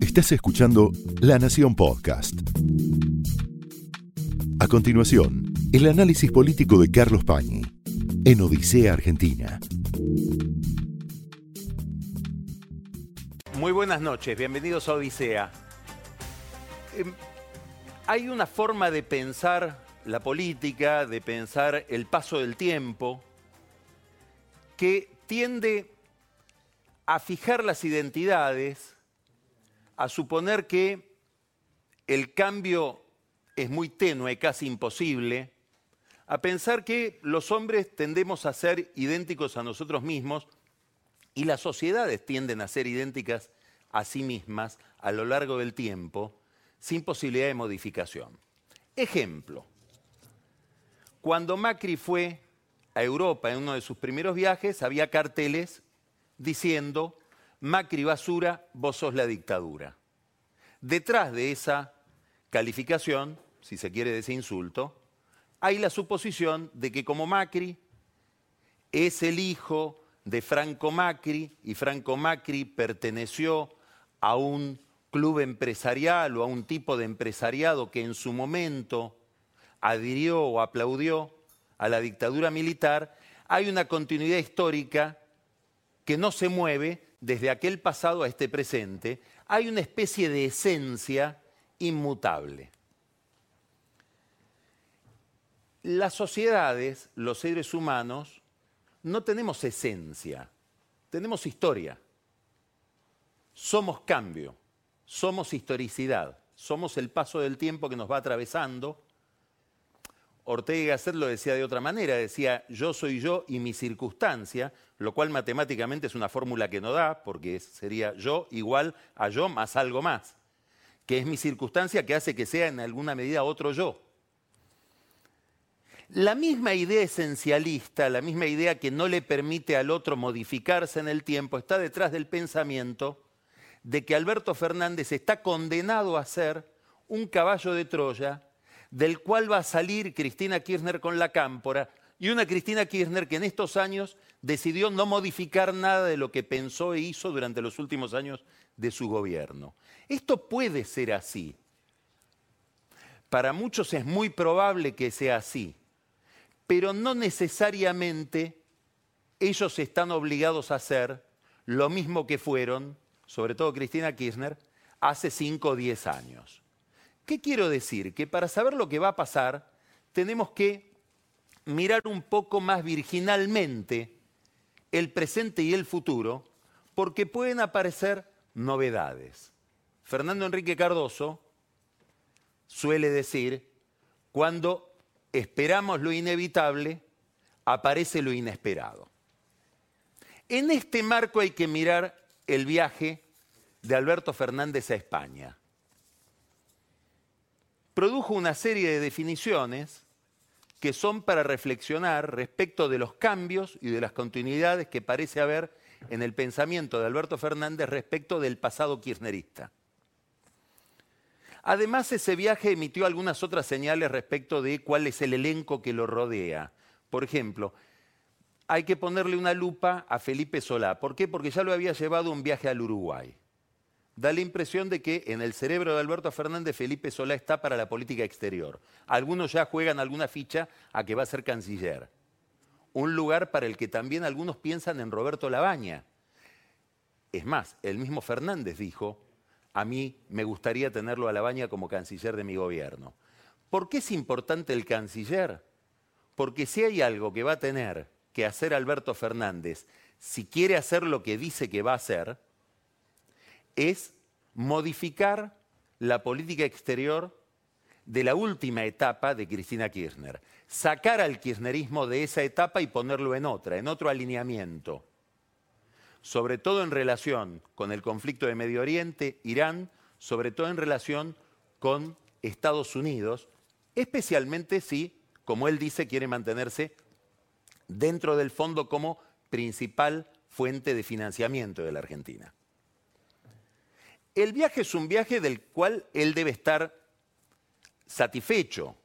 Estás escuchando La Nación Podcast. A continuación, el análisis político de Carlos Pañi en Odisea Argentina. Muy buenas noches, bienvenidos a Odisea. Em, hay una forma de pensar la política, de pensar el paso del tiempo, que tiende a fijar las identidades, a suponer que el cambio es muy tenue, casi imposible, a pensar que los hombres tendemos a ser idénticos a nosotros mismos y las sociedades tienden a ser idénticas a sí mismas a lo largo del tiempo, sin posibilidad de modificación. Ejemplo, cuando Macri fue a Europa en uno de sus primeros viajes, había carteles diciendo, Macri basura, vos sos la dictadura. Detrás de esa calificación, si se quiere de ese insulto, hay la suposición de que como Macri es el hijo de Franco Macri y Franco Macri perteneció a un club empresarial o a un tipo de empresariado que en su momento adhirió o aplaudió a la dictadura militar, hay una continuidad histórica que no se mueve desde aquel pasado a este presente, hay una especie de esencia inmutable. Las sociedades, los seres humanos, no tenemos esencia, tenemos historia. Somos cambio, somos historicidad, somos el paso del tiempo que nos va atravesando Ortega y lo decía de otra manera, decía yo soy yo y mi circunstancia, lo cual matemáticamente es una fórmula que no da, porque sería yo igual a yo más algo más, que es mi circunstancia que hace que sea en alguna medida otro yo. La misma idea esencialista, la misma idea que no le permite al otro modificarse en el tiempo, está detrás del pensamiento de que Alberto Fernández está condenado a ser un caballo de Troya del cual va a salir Cristina Kirchner con la cámpora, y una Cristina Kirchner que en estos años decidió no modificar nada de lo que pensó e hizo durante los últimos años de su gobierno. Esto puede ser así. Para muchos es muy probable que sea así, pero no necesariamente ellos están obligados a hacer lo mismo que fueron, sobre todo Cristina Kirchner, hace 5 o 10 años. ¿Qué quiero decir? Que para saber lo que va a pasar, tenemos que mirar un poco más virginalmente el presente y el futuro, porque pueden aparecer novedades. Fernando Enrique Cardoso suele decir, cuando esperamos lo inevitable, aparece lo inesperado. En este marco hay que mirar el viaje de Alberto Fernández a España produjo una serie de definiciones que son para reflexionar respecto de los cambios y de las continuidades que parece haber en el pensamiento de Alberto Fernández respecto del pasado kirchnerista. Además, ese viaje emitió algunas otras señales respecto de cuál es el elenco que lo rodea. Por ejemplo, hay que ponerle una lupa a Felipe Solá. ¿Por qué? Porque ya lo había llevado un viaje al Uruguay da la impresión de que en el cerebro de Alberto Fernández Felipe Solá está para la política exterior. Algunos ya juegan alguna ficha a que va a ser canciller. Un lugar para el que también algunos piensan en Roberto Labaña. Es más, el mismo Fernández dijo, a mí me gustaría tenerlo a Labaña como canciller de mi gobierno. ¿Por qué es importante el canciller? Porque si hay algo que va a tener que hacer Alberto Fernández, si quiere hacer lo que dice que va a hacer, es modificar la política exterior de la última etapa de Cristina Kirchner. Sacar al kirchnerismo de esa etapa y ponerlo en otra, en otro alineamiento. Sobre todo en relación con el conflicto de Medio Oriente, Irán, sobre todo en relación con Estados Unidos, especialmente si, como él dice, quiere mantenerse dentro del fondo como principal fuente de financiamiento de la Argentina. El viaje es un viaje del cual él debe estar satisfecho.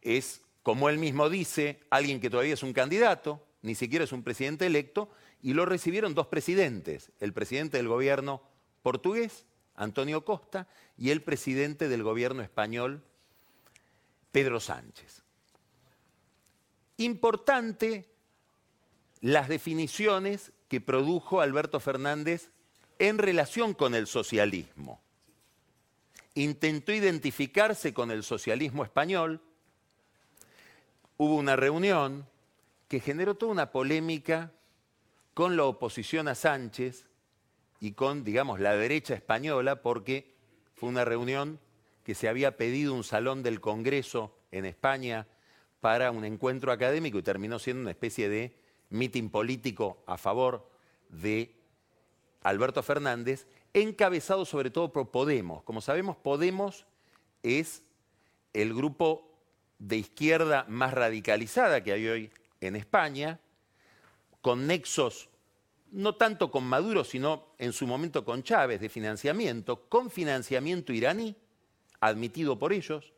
Es, como él mismo dice, alguien que todavía es un candidato, ni siquiera es un presidente electo, y lo recibieron dos presidentes, el presidente del gobierno portugués, Antonio Costa, y el presidente del gobierno español, Pedro Sánchez. Importante las definiciones que produjo Alberto Fernández en relación con el socialismo. Intentó identificarse con el socialismo español, hubo una reunión que generó toda una polémica con la oposición a Sánchez y con, digamos, la derecha española, porque fue una reunión que se había pedido un salón del Congreso en España para un encuentro académico y terminó siendo una especie de mitin político a favor de Alberto Fernández, encabezado sobre todo por Podemos. Como sabemos, Podemos es el grupo de izquierda más radicalizada que hay hoy en España, con nexos no tanto con Maduro, sino en su momento con Chávez de financiamiento, con financiamiento iraní, admitido por ellos,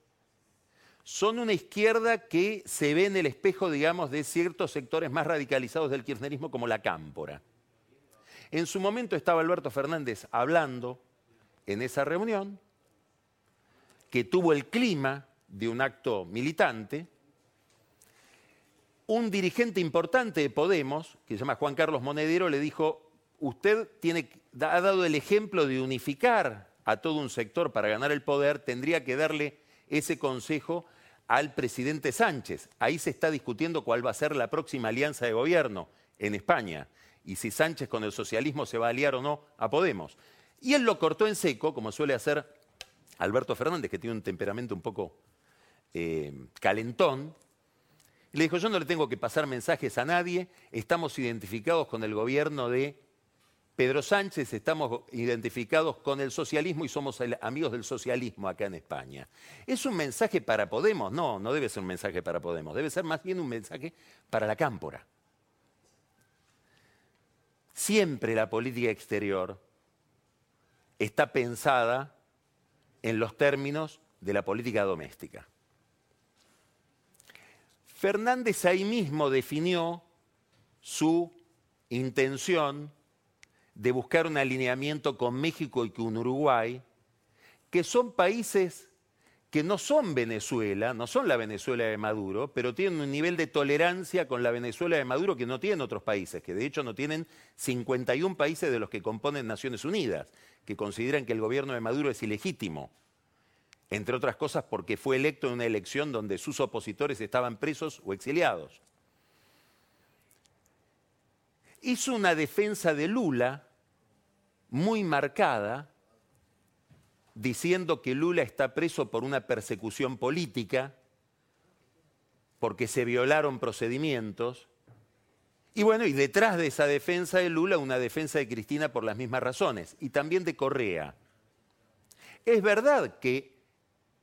son una izquierda que se ve en el espejo, digamos, de ciertos sectores más radicalizados del kirchnerismo como la cámpora. En su momento estaba Alberto Fernández hablando en esa reunión, que tuvo el clima de un acto militante, un dirigente importante de Podemos, que se llama Juan Carlos Monedero, le dijo, usted ha dado el ejemplo de unificar a todo un sector para ganar el poder, tendría que darle ese consejo al presidente Sánchez. Ahí se está discutiendo cuál va a ser la próxima alianza de gobierno en España y si Sánchez con el socialismo se va a aliar o no a Podemos. Y él lo cortó en seco, como suele hacer Alberto Fernández, que tiene un temperamento un poco eh, calentón, y le dijo, yo no le tengo que pasar mensajes a nadie, estamos identificados con el gobierno de Pedro Sánchez, estamos identificados con el socialismo y somos amigos del socialismo acá en España. ¿Es un mensaje para Podemos? No, no debe ser un mensaje para Podemos, debe ser más bien un mensaje para la cámpora. Siempre la política exterior está pensada en los términos de la política doméstica. Fernández ahí mismo definió su intención de buscar un alineamiento con México y con Uruguay, que son países que no son Venezuela, no son la Venezuela de Maduro, pero tienen un nivel de tolerancia con la Venezuela de Maduro que no tienen otros países, que de hecho no tienen 51 países de los que componen Naciones Unidas, que consideran que el gobierno de Maduro es ilegítimo entre otras cosas porque fue electo en una elección donde sus opositores estaban presos o exiliados. Hizo una defensa de Lula muy marcada, diciendo que Lula está preso por una persecución política, porque se violaron procedimientos. Y bueno, y detrás de esa defensa de Lula, una defensa de Cristina por las mismas razones, y también de Correa. Es verdad que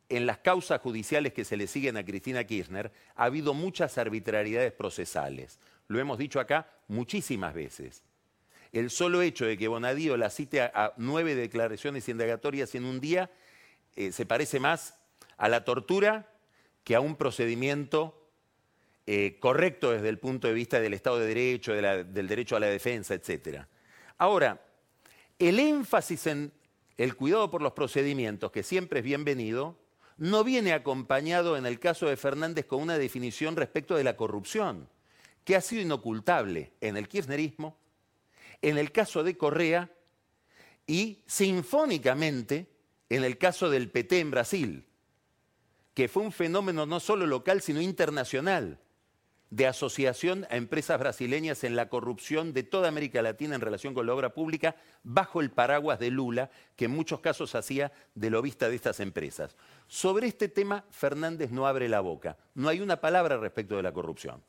en las causas judiciales que se le siguen a Cristina Kirchner ha habido muchas arbitrariedades procesales. Lo hemos dicho acá muchísimas veces. El solo hecho de que Bonadío la cite a, nueve declaraciones indagatorias en un día eh, se parece más a la tortura que a un procedimiento eh, correcto desde el punto de vista del Estado de Derecho, del derecho a la defensa, etc. Ahora, el énfasis en el cuidado por los procedimientos, que siempre es bienvenido, no viene acompañado en el caso de Fernández con una definición respecto de la corrupción, que ha sido inocultable en el kirchnerismo, en el caso de Correa y sinfónicamente en el caso del PT en Brasil, que fue un fenómeno no solo local, sino internacional de asociación a empresas brasileñas en la corrupción de toda América Latina en relación con la obra pública, bajo el paraguas de Lula, que en muchos casos hacía de lobista de estas empresas. Sobre este tema, Fernández no abre la boca. No hay una palabra respecto de la corrupción.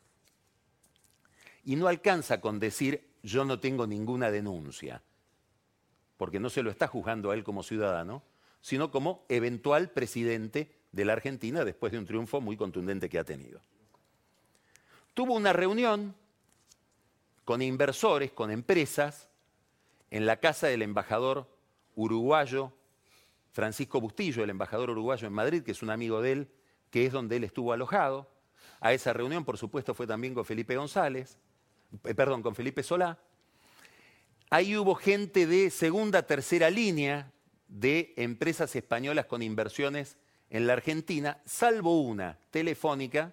Y no alcanza con decir yo no tengo ninguna denuncia, porque no se lo está juzgando a él como ciudadano, sino como eventual presidente de la Argentina después de un triunfo muy contundente que ha tenido tuvo una reunión con inversores, con empresas, en la casa del embajador uruguayo Francisco Bustillo, el embajador uruguayo en Madrid, que es un amigo de él, que es donde él estuvo alojado. A esa reunión, por supuesto, fue también con Felipe González, eh, perdón, con Felipe Solá. Ahí hubo gente de segunda, tercera línea de empresas españolas con inversiones en la Argentina, salvo una, Telefónica,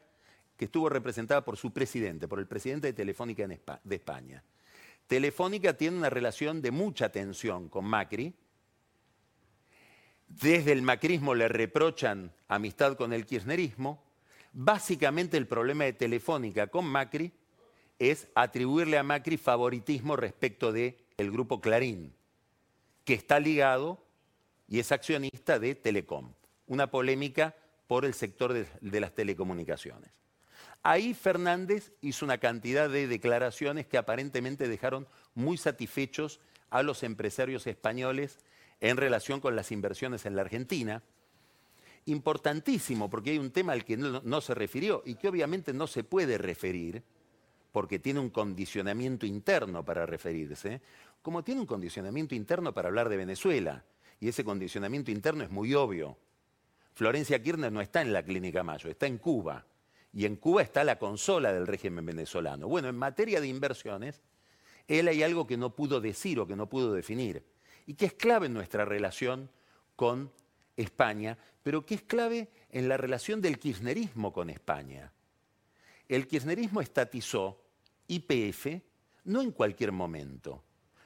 que estuvo representada por su presidente, por el presidente de Telefónica de España. Telefónica tiene una relación de mucha tensión con Macri. Desde el macrismo le reprochan amistad con el kirchnerismo. Básicamente el problema de Telefónica con Macri es atribuirle a Macri favoritismo respecto del el grupo Clarín, que está ligado y es accionista de Telecom. Una polémica por el sector de, de las telecomunicaciones. Ahí Fernández hizo una cantidad de declaraciones que aparentemente dejaron muy satisfechos a los empresarios españoles en relación con las inversiones en la Argentina. Importantísimo, porque hay un tema al que no, se refirió y que obviamente no se puede referir, porque tiene un condicionamiento interno para referirse, como tiene un condicionamiento interno para hablar de Venezuela. Y ese condicionamiento interno es muy obvio. Florencia Kirchner no está en la Clínica Mayo, está en Cuba. Y en Cuba está la consola del régimen venezolano. Bueno, en materia de inversiones, él hay algo que no pudo decir o que no pudo definir, y que es clave en nuestra relación con España, pero que es clave en la relación del kirchnerismo con España. El kirchnerismo estatizó IPF no en cualquier momento.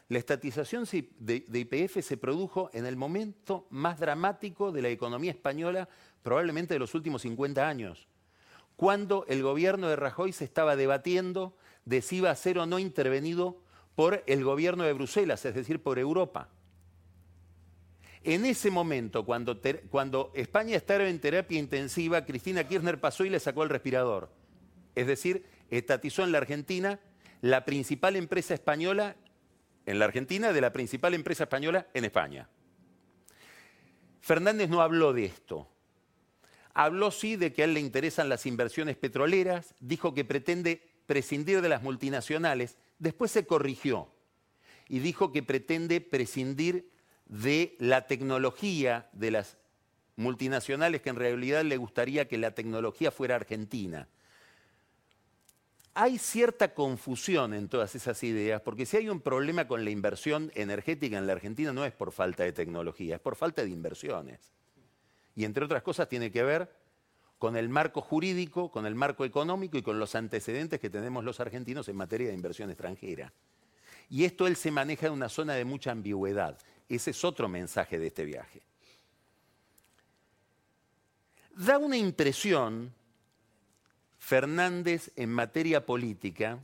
La estatización de, IPF se produjo en el momento más dramático de la economía española, probablemente de los últimos 50 años cuando el gobierno de Rajoy se estaba debatiendo de si iba a ser o no intervenido por el gobierno de Bruselas, es decir, por Europa. En ese momento, cuando, cuando, España estaba en terapia intensiva, Cristina Kirchner pasó y le sacó el respirador. Es decir, estatizó en la Argentina la principal empresa española, en la Argentina, de la principal empresa española en España. Fernández no habló de esto. Habló sí de que a él le interesan las inversiones petroleras, dijo que pretende prescindir de las multinacionales, después se corrigió y dijo que pretende prescindir de la tecnología de las multinacionales, que en realidad le gustaría que la tecnología fuera argentina. Hay cierta confusión en todas esas ideas, porque si hay un problema con la inversión energética en la Argentina no es por falta de tecnología, es por falta de inversiones y entre otras cosas tiene que ver con el marco jurídico, con el marco económico y con los antecedentes que tenemos los argentinos en materia de inversión extranjera. Y esto él se maneja en una zona de mucha ambigüedad. Ese es otro mensaje de este viaje. Da una impresión, Fernández, en materia política,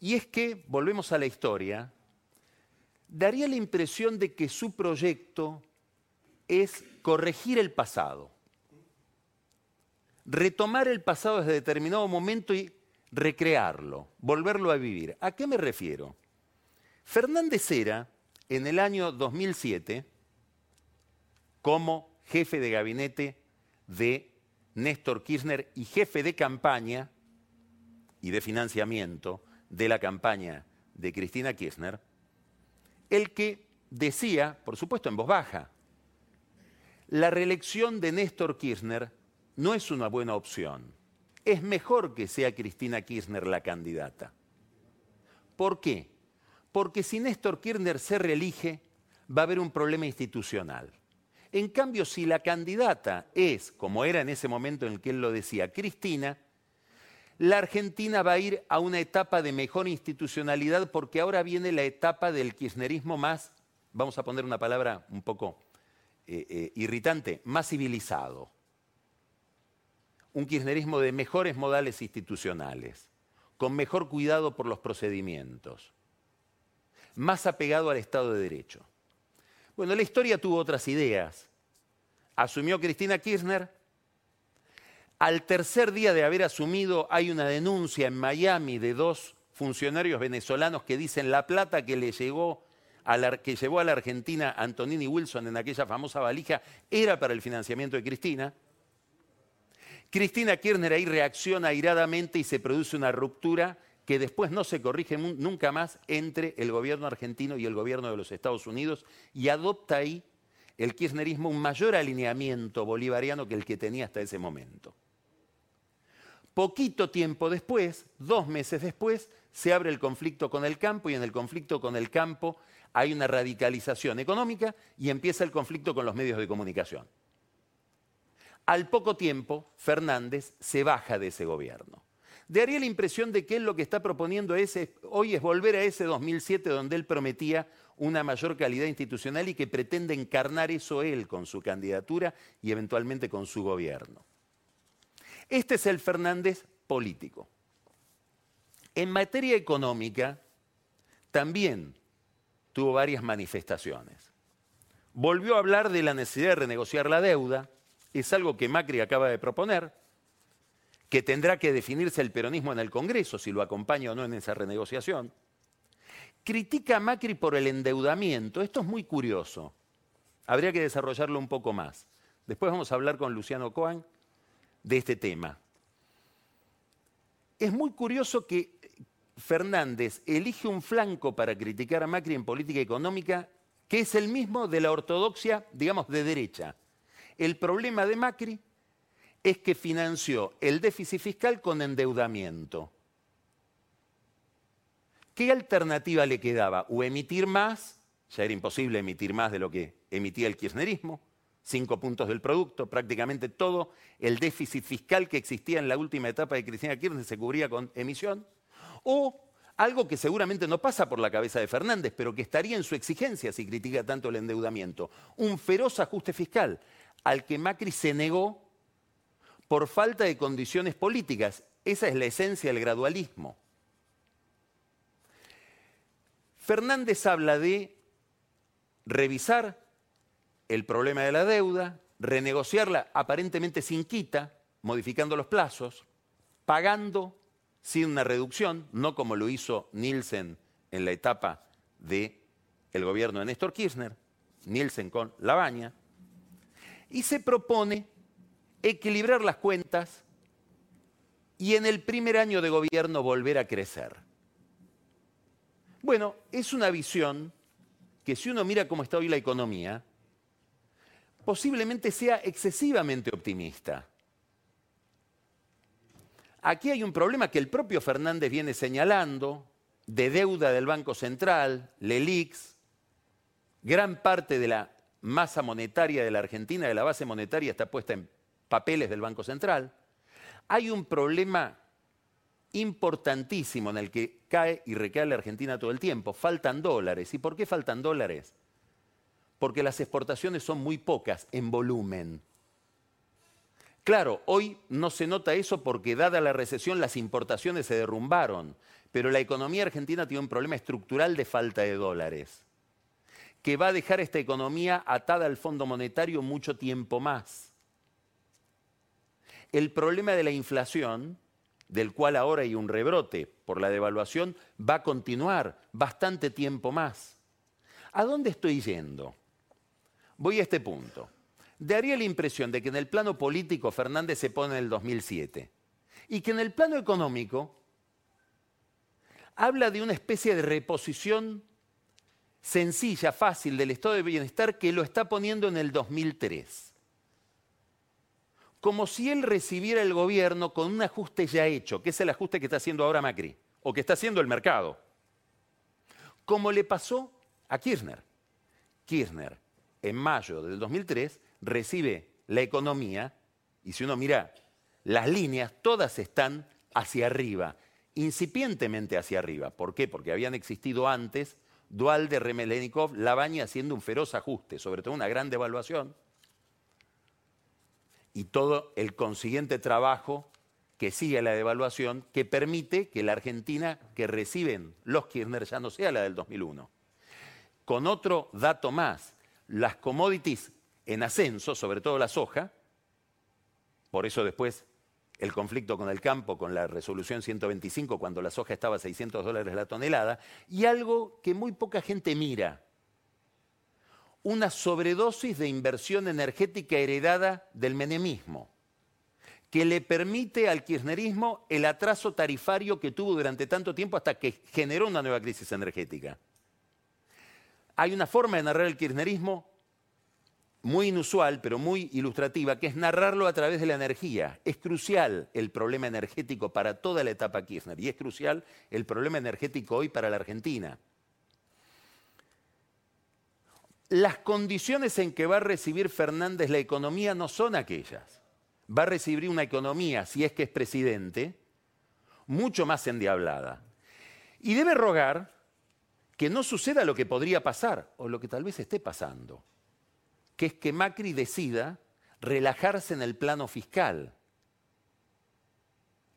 y es que, volvemos a la historia, daría la impresión de que su proyecto es corregir el pasado, retomar el pasado desde determinado momento y recrearlo, volverlo a vivir. ¿A qué me refiero? Fernández era, en el año 2007, como jefe de gabinete de Néstor Kirchner y jefe de campaña y de financiamiento de la campaña de Cristina Kirchner, el que decía, por supuesto en voz baja, la reelección de Néstor Kirchner no es una buena opción. Es mejor que sea Cristina Kirchner la candidata. ¿Por qué? Porque si Néstor Kirchner se reelige, va a haber un problema institucional. En cambio, si la candidata es, como era en ese momento en el que él lo decía, Cristina, la Argentina va a ir a una etapa de mejor institucionalidad porque ahora viene la etapa del kirchnerismo más, vamos a poner una palabra un poco eh, eh, irritante, más civilizado. Un kirchnerismo de mejores modales institucionales, con mejor cuidado por los procedimientos, más apegado al Estado de Derecho. Bueno, la historia tuvo otras ideas. Asumió Cristina Kirchner. Al tercer día de haber asumido hay una denuncia en Miami de dos funcionarios venezolanos que dicen la plata que le llegó que llevó a la Argentina Antonini Wilson en aquella famosa valija era para el financiamiento de Cristina. Cristina Kirchner ahí reacciona airadamente y se produce una ruptura que después no se corrige nunca más entre el gobierno argentino y el gobierno de los Estados Unidos y adopta ahí el kirchnerismo un mayor alineamiento bolivariano que el que tenía hasta ese momento. Poquito tiempo después, dos meses después, se abre el conflicto con el campo y en el conflicto con el campo hay una radicalización económica y empieza el conflicto con los medios de comunicación. Al poco tiempo, Fernández se baja de ese gobierno. Daría la impresión de que él lo que está proponiendo hoy es volver a ese 2007 donde él prometía una mayor calidad institucional y que pretende encarnar eso él con su candidatura y eventualmente con su gobierno. Este es el Fernández político. En materia económica, también tuvo varias manifestaciones. Volvió a hablar de la necesidad de renegociar la deuda, es algo que Macri acaba de proponer, que tendrá que definirse el peronismo en el Congreso, si lo acompaña o no en esa renegociación. Critica a Macri por el endeudamiento. Esto es muy curioso. Habría que desarrollarlo un poco más. Después vamos a hablar con Luciano Coan de este tema. Es muy curioso que Fernández elige un flanco para criticar a Macri en política económica que es el mismo de la ortodoxia, digamos, de derecha. El problema de Macri es que financió el déficit fiscal con endeudamiento. ¿Qué alternativa le quedaba? O emitir más, ya era imposible emitir más de lo que emitía el kirchnerismo, cinco puntos del producto, prácticamente todo el déficit fiscal que existía en la última etapa de Cristina Kirchner se cubría con emisión, o algo que seguramente no pasa por la cabeza de Fernández, pero que estaría en su exigencia si critica tanto el endeudamiento, un feroz ajuste fiscal al que Macri se negó por falta de condiciones políticas. Esa es la esencia del gradualismo. Fernández habla de revisar el problema de la deuda, renegociarla aparentemente sin quita, modificando los plazos, pagando sin una reducción, no como lo hizo Nielsen en la etapa del el gobierno de Néstor Kirchner, Nielsen con Labaña, y se propone equilibrar las cuentas y en el primer año de gobierno volver a crecer. Bueno, es una visión que si uno mira cómo está hoy la economía, posiblemente sea excesivamente optimista. Aquí hay un problema que el propio Fernández viene señalando, de deuda del Banco Central, LELIX, gran parte de la masa monetaria de la Argentina, de la base monetaria, está puesta en papeles del Banco Central, hay un problema importantísimo en el que cae y recae la Argentina todo el tiempo. Faltan dólares. ¿Y por qué faltan dólares? Porque las exportaciones son muy pocas en volumen. Claro, hoy no se nota eso porque dada la recesión las importaciones se derrumbaron, pero la economía argentina tiene un problema estructural de falta de dólares, que va a dejar esta economía atada al Fondo Monetario mucho tiempo más el problema de la inflación, del cual ahora hay un rebrote por la devaluación, va a continuar bastante tiempo más. ¿A dónde estoy yendo? Voy a este punto. Daría la impresión de que en el plano político Fernández se pone en el 2007 y que en el plano económico habla de una especie de reposición sencilla, fácil del estado de bienestar que lo está poniendo en el 2003 como si él recibiera el gobierno con un ajuste ya hecho, que es el ajuste que está haciendo ahora Macri, o que está haciendo el mercado. Como le pasó a Kirchner. Kirchner, en mayo del 2003, recibe la economía, y si uno mira las líneas, todas están hacia arriba, incipientemente hacia arriba. ¿Por qué? Porque habían existido antes Dualde, Remelenikov, Labaña haciendo un feroz ajuste, sobre todo una gran devaluación y todo el consiguiente trabajo que sigue la devaluación que permite que la Argentina que reciben los Kirchner ya no sea la del 2001. Con otro dato más, las commodities en ascenso, sobre todo la soja, por eso después el conflicto con el campo, con la resolución 125, cuando la soja estaba a 600 dólares la tonelada, y algo que muy poca gente mira, una sobredosis de inversión energética heredada del menemismo, que le permite al kirchnerismo el atraso tarifario que tuvo durante tanto tiempo hasta que generó una nueva crisis energética. Hay una forma de narrar el kirchnerismo muy inusual, pero muy ilustrativa, que es narrarlo a través de la energía. Es crucial el problema energético para toda la etapa Kirchner y es crucial el problema energético hoy para la Argentina. Las condiciones en que va a recibir Fernández la economía no son aquellas. Va a recibir una economía, si es que es presidente, mucho más endiablada. Y debe rogar que no suceda lo que podría pasar o lo que tal vez esté pasando que es que Macri decida relajarse en el plano fiscal.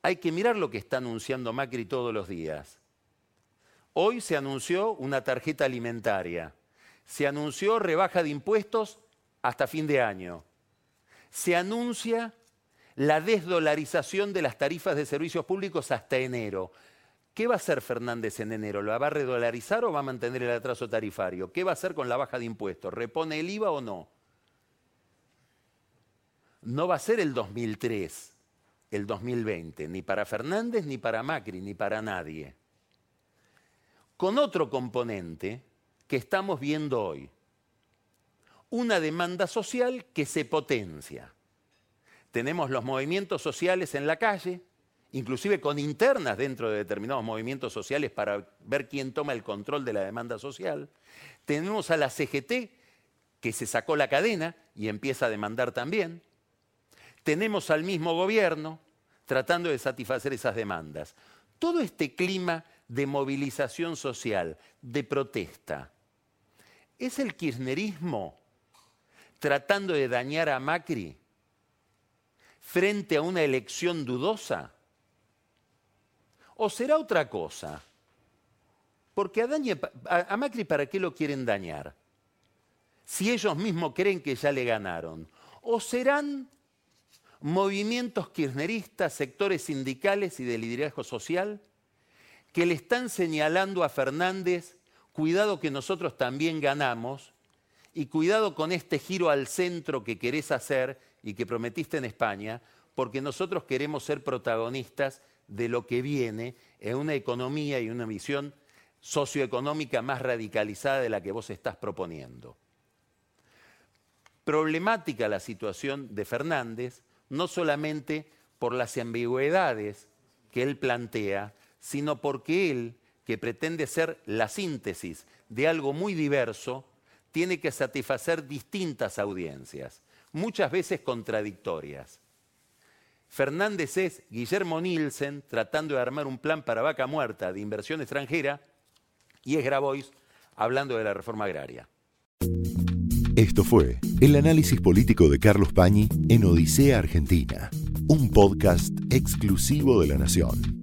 Hay que mirar lo que está anunciando Macri todos los días. Hoy se anunció una tarjeta alimentaria, se anunció rebaja de impuestos hasta fin de año, se anuncia la desdolarización de las tarifas de servicios públicos hasta enero. ¿Qué va a hacer Fernández en enero? ¿Lo va a redolarizar o va a mantener el atraso tarifario? ¿Qué va a hacer con la baja de impuestos? ¿Repone el IVA o no? No va a ser el 2003, el 2020, ni para Fernández, ni para Macri, ni para nadie. Con otro componente que estamos viendo hoy. Una demanda social que se potencia. Tenemos los movimientos sociales en la calle, inclusive con internas dentro de determinados movimientos sociales para ver quién toma el control de la demanda social. Tenemos a la CGT que se sacó la cadena y empieza a demandar también. Tenemos al mismo gobierno tratando de satisfacer esas demandas. Todo este clima de movilización social, de protesta, ¿es el kirchnerismo tratando de dañar a Macri frente a una elección dudosa? ¿O será otra cosa? Porque a, Macri, ¿para qué lo quieren dañar? Si ellos mismos creen que ya le ganaron. ¿O serán movimientos kirchneristas, sectores sindicales y de liderazgo social que le están señalando a Fernández, cuidado que nosotros también ganamos y cuidado con este giro al centro que querés hacer y que prometiste en España, porque nosotros queremos ser protagonistas de lo que viene en una economía y una visión socioeconómica más radicalizada de la que vos estás proponiendo. Problemática la situación de Fernández, no solamente por las ambigüedades que él plantea, sino porque él, que pretende ser la síntesis de algo muy diverso, tiene que satisfacer distintas audiencias, muchas veces contradictorias. Fernández es Guillermo Nielsen tratando de armar un plan para vaca muerta de inversión extranjera y es Grabois hablando de la reforma agraria. Esto fue el análisis político de Carlos Pañi en Odisea Argentina, un podcast exclusivo de La Nación.